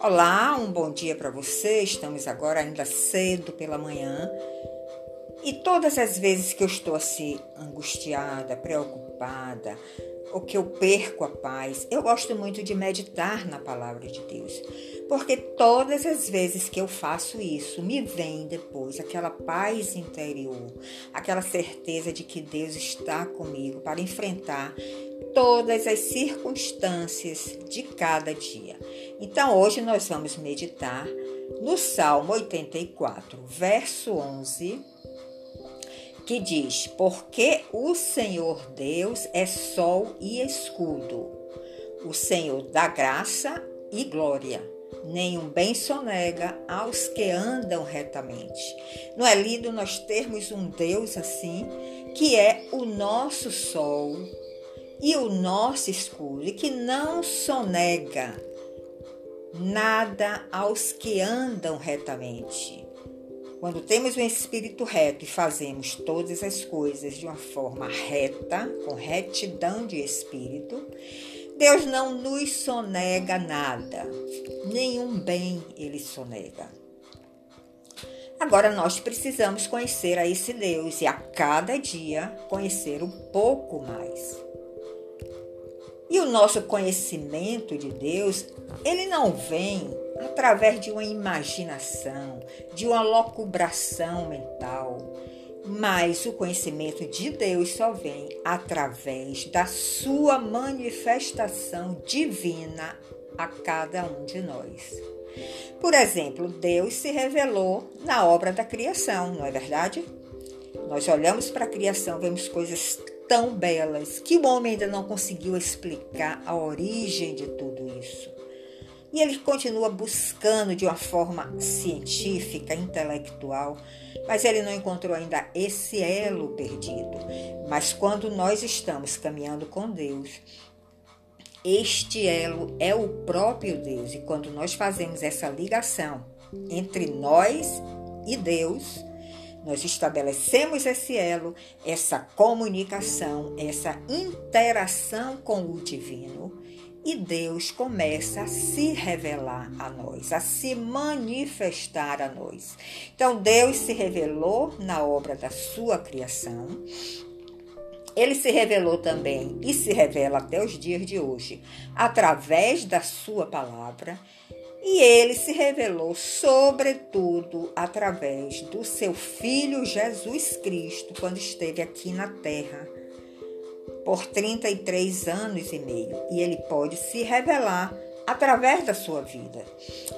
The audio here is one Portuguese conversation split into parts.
Olá, um bom dia para você. Estamos agora ainda cedo pela manhã. E todas as vezes que eu estou assim angustiada, preocupada, ou que eu perco a paz, eu gosto muito de meditar na palavra de Deus. Porque todas as vezes que eu faço isso, me vem depois aquela paz interior, aquela certeza de que Deus está comigo para enfrentar todas as circunstâncias de cada dia. Então, hoje nós vamos meditar no Salmo 84, verso 11, que diz: Porque o Senhor Deus é sol e escudo, o Senhor dá graça e glória. Nenhum bem sonega aos que andam retamente. Não é lindo nós termos um Deus assim, que é o nosso sol e o nosso escudo, e que não sonega nada aos que andam retamente. Quando temos um espírito reto e fazemos todas as coisas de uma forma reta, com retidão de espírito, Deus não nos sonega nada, nenhum bem ele sonega. Agora nós precisamos conhecer a esse Deus e a cada dia conhecer um pouco mais. E o nosso conhecimento de Deus, ele não vem através de uma imaginação, de uma locubração mental, mas o conhecimento de Deus só vem através da sua manifestação divina a cada um de nós. Por exemplo, Deus se revelou na obra da criação, não é verdade? Nós olhamos para a criação, vemos coisas tão belas que o homem ainda não conseguiu explicar a origem de tudo isso. E ele continua buscando de uma forma científica, intelectual, mas ele não encontrou ainda esse elo perdido. Mas quando nós estamos caminhando com Deus, este elo é o próprio Deus. E quando nós fazemos essa ligação entre nós e Deus, nós estabelecemos esse elo, essa comunicação, essa interação com o divino e Deus começa a se revelar a nós, a se manifestar a nós. Então, Deus se revelou na obra da sua criação. Ele se revelou também e se revela até os dias de hoje através da sua palavra e ele se revelou, sobretudo, através do seu Filho Jesus Cristo, quando esteve aqui na terra, por 33 anos e meio. E ele pode se revelar através da sua vida.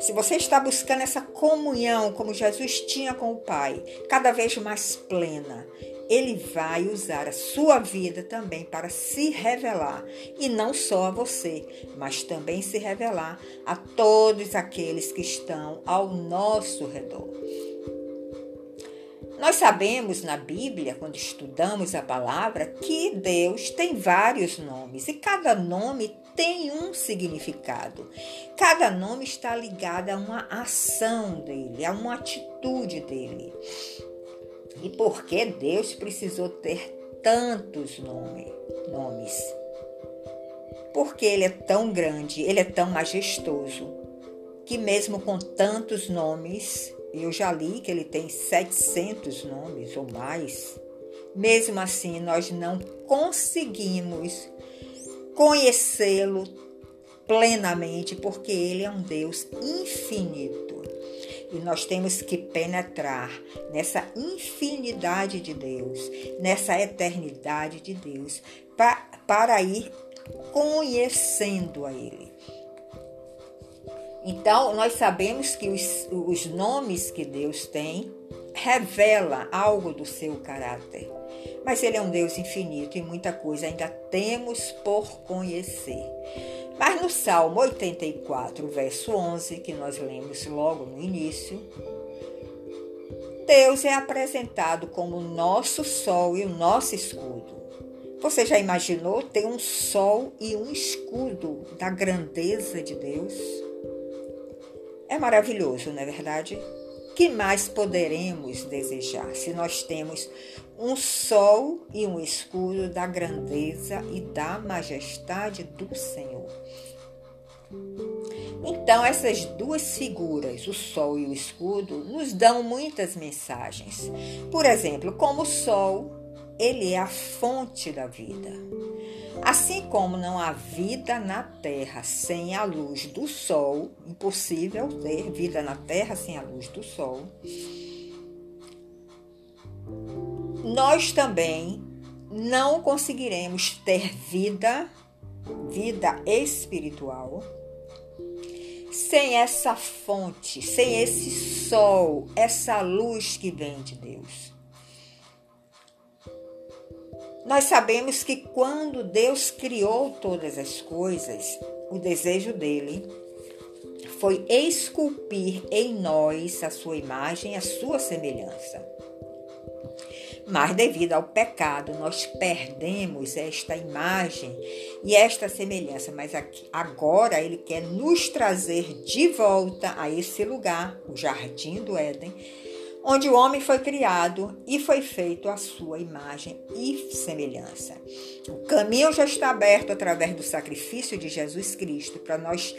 Se você está buscando essa comunhão como Jesus tinha com o Pai, cada vez mais plena, ele vai usar a sua vida também para se revelar, e não só a você, mas também se revelar a todos aqueles que estão ao nosso redor. Nós sabemos na Bíblia, quando estudamos a palavra, que Deus tem vários nomes e cada nome tem um significado. Cada nome está ligado a uma ação dele, a uma atitude dele. E por que Deus precisou ter tantos nome, nomes? Porque Ele é tão grande, Ele é tão majestoso, que mesmo com tantos nomes, eu já li que Ele tem 700 nomes ou mais, mesmo assim nós não conseguimos conhecê-lo plenamente, porque Ele é um Deus infinito. E nós temos que penetrar nessa infinidade de Deus, nessa eternidade de Deus, para, para ir conhecendo a Ele. Então, nós sabemos que os, os nomes que Deus tem revela algo do seu caráter. Mas Ele é um Deus infinito e muita coisa ainda temos por conhecer. Mas no Salmo 84, verso 11, que nós lemos logo no início, Deus é apresentado como o nosso sol e o nosso escudo. Você já imaginou ter um sol e um escudo da grandeza de Deus? É maravilhoso, não é verdade? que mais poderemos desejar se nós temos um sol e um escudo da grandeza e da majestade do Senhor. Então, essas duas figuras, o sol e o escudo, nos dão muitas mensagens. Por exemplo, como o sol, ele é a fonte da vida. Assim como não há vida na terra sem a luz do sol, impossível ter vida na terra sem a luz do sol, nós também não conseguiremos ter vida, vida espiritual, sem essa fonte, sem esse sol, essa luz que vem de Deus. Nós sabemos que quando Deus criou todas as coisas, o desejo dele foi esculpir em nós a sua imagem, a sua semelhança. Mas devido ao pecado, nós perdemos esta imagem e esta semelhança. Mas agora ele quer nos trazer de volta a esse lugar, o jardim do Éden, onde o homem foi criado e foi feito à sua imagem e semelhança. O caminho já está aberto através do sacrifício de Jesus Cristo para nós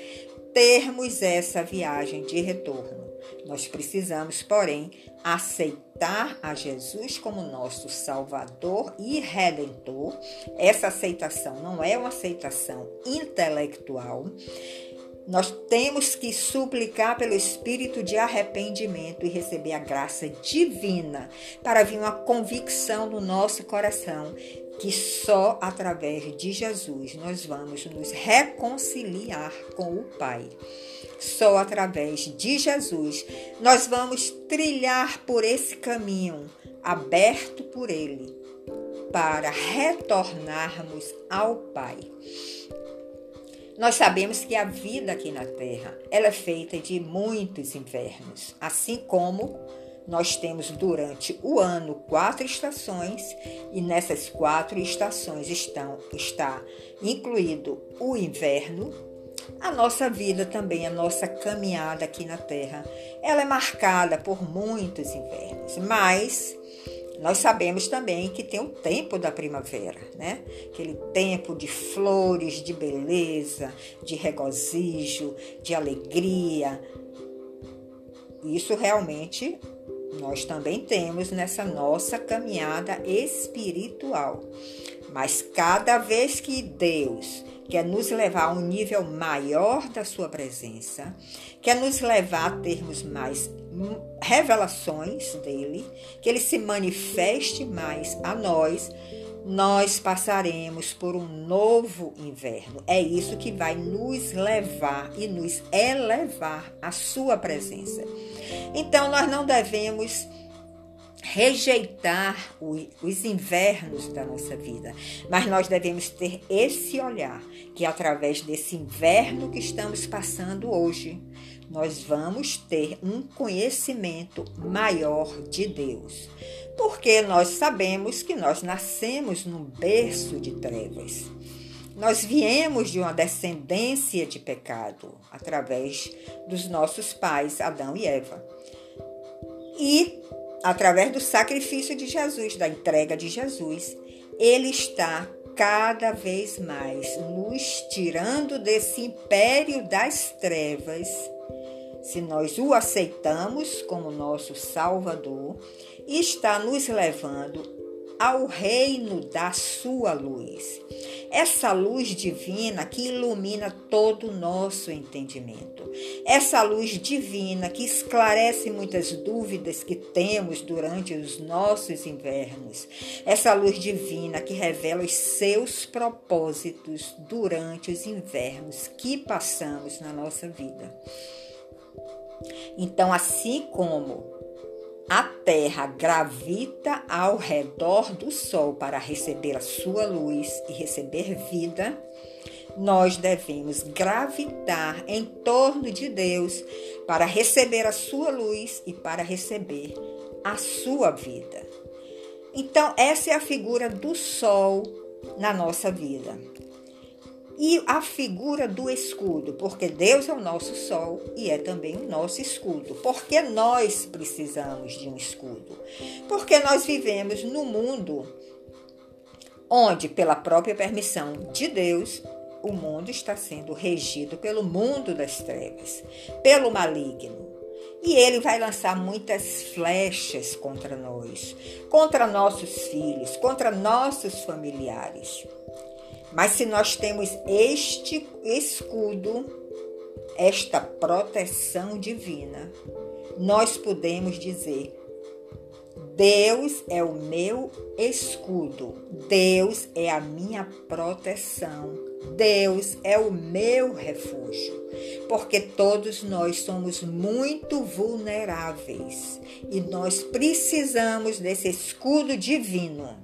termos essa viagem de retorno. Nós precisamos, porém, aceitar a Jesus como nosso Salvador e Redentor. Essa aceitação não é uma aceitação intelectual, nós temos que suplicar pelo espírito de arrependimento e receber a graça divina para vir uma convicção no nosso coração que só através de Jesus nós vamos nos reconciliar com o Pai. Só através de Jesus nós vamos trilhar por esse caminho aberto por Ele para retornarmos ao Pai. Nós sabemos que a vida aqui na Terra ela é feita de muitos invernos, assim como nós temos durante o ano quatro estações e nessas quatro estações estão está incluído o inverno. A nossa vida também, a nossa caminhada aqui na Terra, ela é marcada por muitos invernos, mas nós sabemos também que tem o tempo da primavera, né? Aquele tempo de flores, de beleza, de regozijo, de alegria. Isso realmente nós também temos nessa nossa caminhada espiritual. Mas cada vez que Deus quer nos levar a um nível maior da sua presença, quer nos levar a termos mais revelações dele, que ele se manifeste mais a nós, nós passaremos por um novo inverno. É isso que vai nos levar e nos elevar à sua presença. Então nós não devemos rejeitar os invernos da nossa vida, mas nós devemos ter esse olhar que através desse inverno que estamos passando hoje, nós vamos ter um conhecimento maior de Deus. Porque nós sabemos que nós nascemos num berço de trevas. Nós viemos de uma descendência de pecado através dos nossos pais, Adão e Eva. E através do sacrifício de Jesus, da entrega de Jesus, ele está cada vez mais nos tirando desse império das trevas. Se nós o aceitamos como nosso Salvador, está nos levando ao reino da sua luz. Essa luz divina que ilumina todo o nosso entendimento. Essa luz divina que esclarece muitas dúvidas que temos durante os nossos invernos. Essa luz divina que revela os seus propósitos durante os invernos que passamos na nossa vida. Então, assim como a Terra gravita ao redor do Sol para receber a sua luz e receber vida, nós devemos gravitar em torno de Deus para receber a sua luz e para receber a sua vida. Então, essa é a figura do Sol na nossa vida. E a figura do escudo, porque Deus é o nosso sol e é também o nosso escudo. Porque nós precisamos de um escudo? Porque nós vivemos no mundo onde, pela própria permissão de Deus, o mundo está sendo regido pelo mundo das trevas, pelo maligno. E ele vai lançar muitas flechas contra nós, contra nossos filhos, contra nossos familiares. Mas se nós temos este escudo, esta proteção divina, nós podemos dizer: Deus é o meu escudo, Deus é a minha proteção, Deus é o meu refúgio, porque todos nós somos muito vulneráveis e nós precisamos desse escudo divino.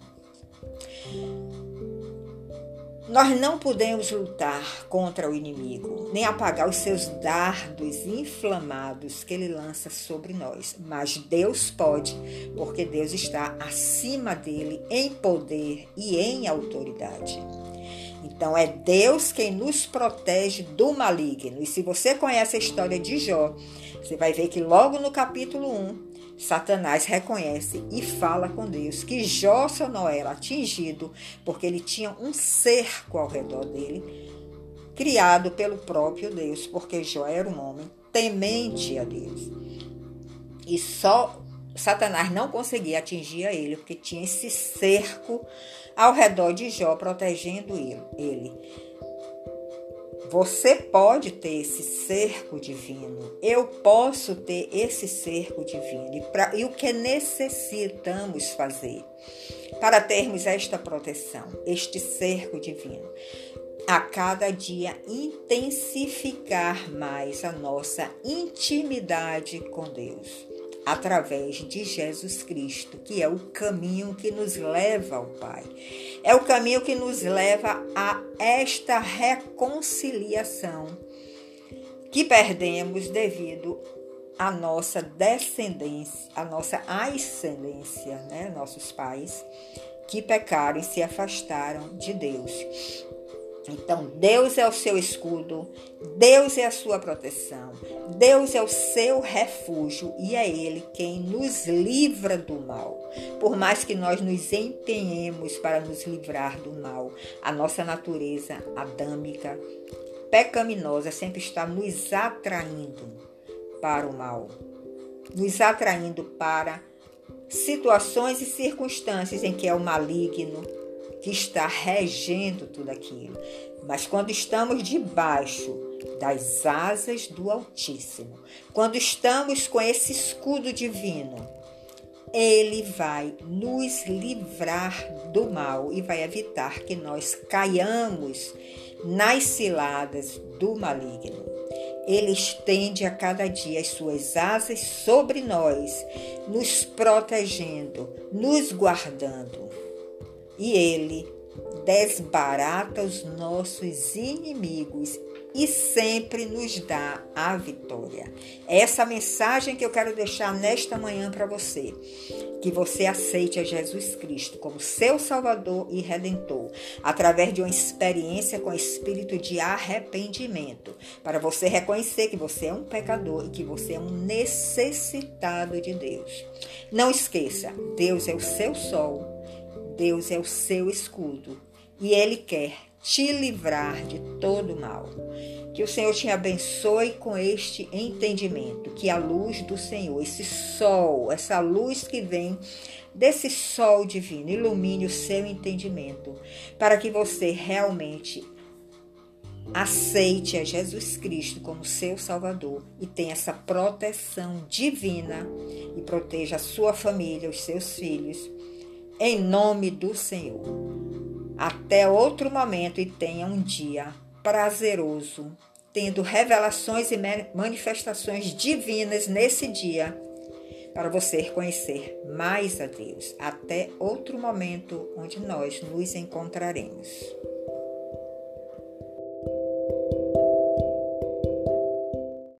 Nós não podemos lutar contra o inimigo, nem apagar os seus dardos inflamados que ele lança sobre nós, mas Deus pode, porque Deus está acima dele em poder e em autoridade. Então é Deus quem nos protege do maligno. E se você conhece a história de Jó, você vai ver que logo no capítulo 1, Satanás reconhece e fala com Deus que Jó só não era atingido porque ele tinha um cerco ao redor dele, criado pelo próprio Deus, porque Jó era um homem temente a Deus. E só Satanás não conseguia atingir a ele porque tinha esse cerco ao redor de Jó protegendo ele. Você pode ter esse cerco divino. Eu posso ter esse cerco divino. E, pra, e o que necessitamos fazer para termos esta proteção, este cerco divino? A cada dia intensificar mais a nossa intimidade com Deus através de Jesus Cristo, que é o caminho que nos leva ao Pai. É o caminho que nos leva a esta reconciliação que perdemos devido à nossa descendência, à nossa ascendência, né? nossos pais que pecaram e se afastaram de Deus. Então, Deus é o seu escudo, Deus é a sua proteção, Deus é o seu refúgio e é Ele quem nos livra do mal. Por mais que nós nos empenhemos para nos livrar do mal, a nossa natureza adâmica, pecaminosa, sempre está nos atraindo para o mal, nos atraindo para situações e circunstâncias em que é o maligno, que está regendo tudo aquilo. Mas quando estamos debaixo das asas do Altíssimo, quando estamos com esse escudo divino, ele vai nos livrar do mal e vai evitar que nós caiamos nas ciladas do maligno. Ele estende a cada dia as suas asas sobre nós, nos protegendo, nos guardando e ele desbarata os nossos inimigos e sempre nos dá a vitória. É essa mensagem que eu quero deixar nesta manhã para você. Que você aceite a Jesus Cristo como seu Salvador e Redentor, através de uma experiência com espírito de arrependimento, para você reconhecer que você é um pecador e que você é um necessitado de Deus. Não esqueça, Deus é o seu sol Deus é o seu escudo e Ele quer te livrar de todo mal. Que o Senhor te abençoe com este entendimento, que a luz do Senhor, esse sol, essa luz que vem desse sol divino, ilumine o seu entendimento, para que você realmente aceite a Jesus Cristo como seu Salvador e tenha essa proteção divina e proteja a sua família, os seus filhos em nome do Senhor. Até outro momento e tenha um dia prazeroso, tendo revelações e manifestações divinas nesse dia, para você conhecer mais a Deus. Até outro momento onde nós nos encontraremos.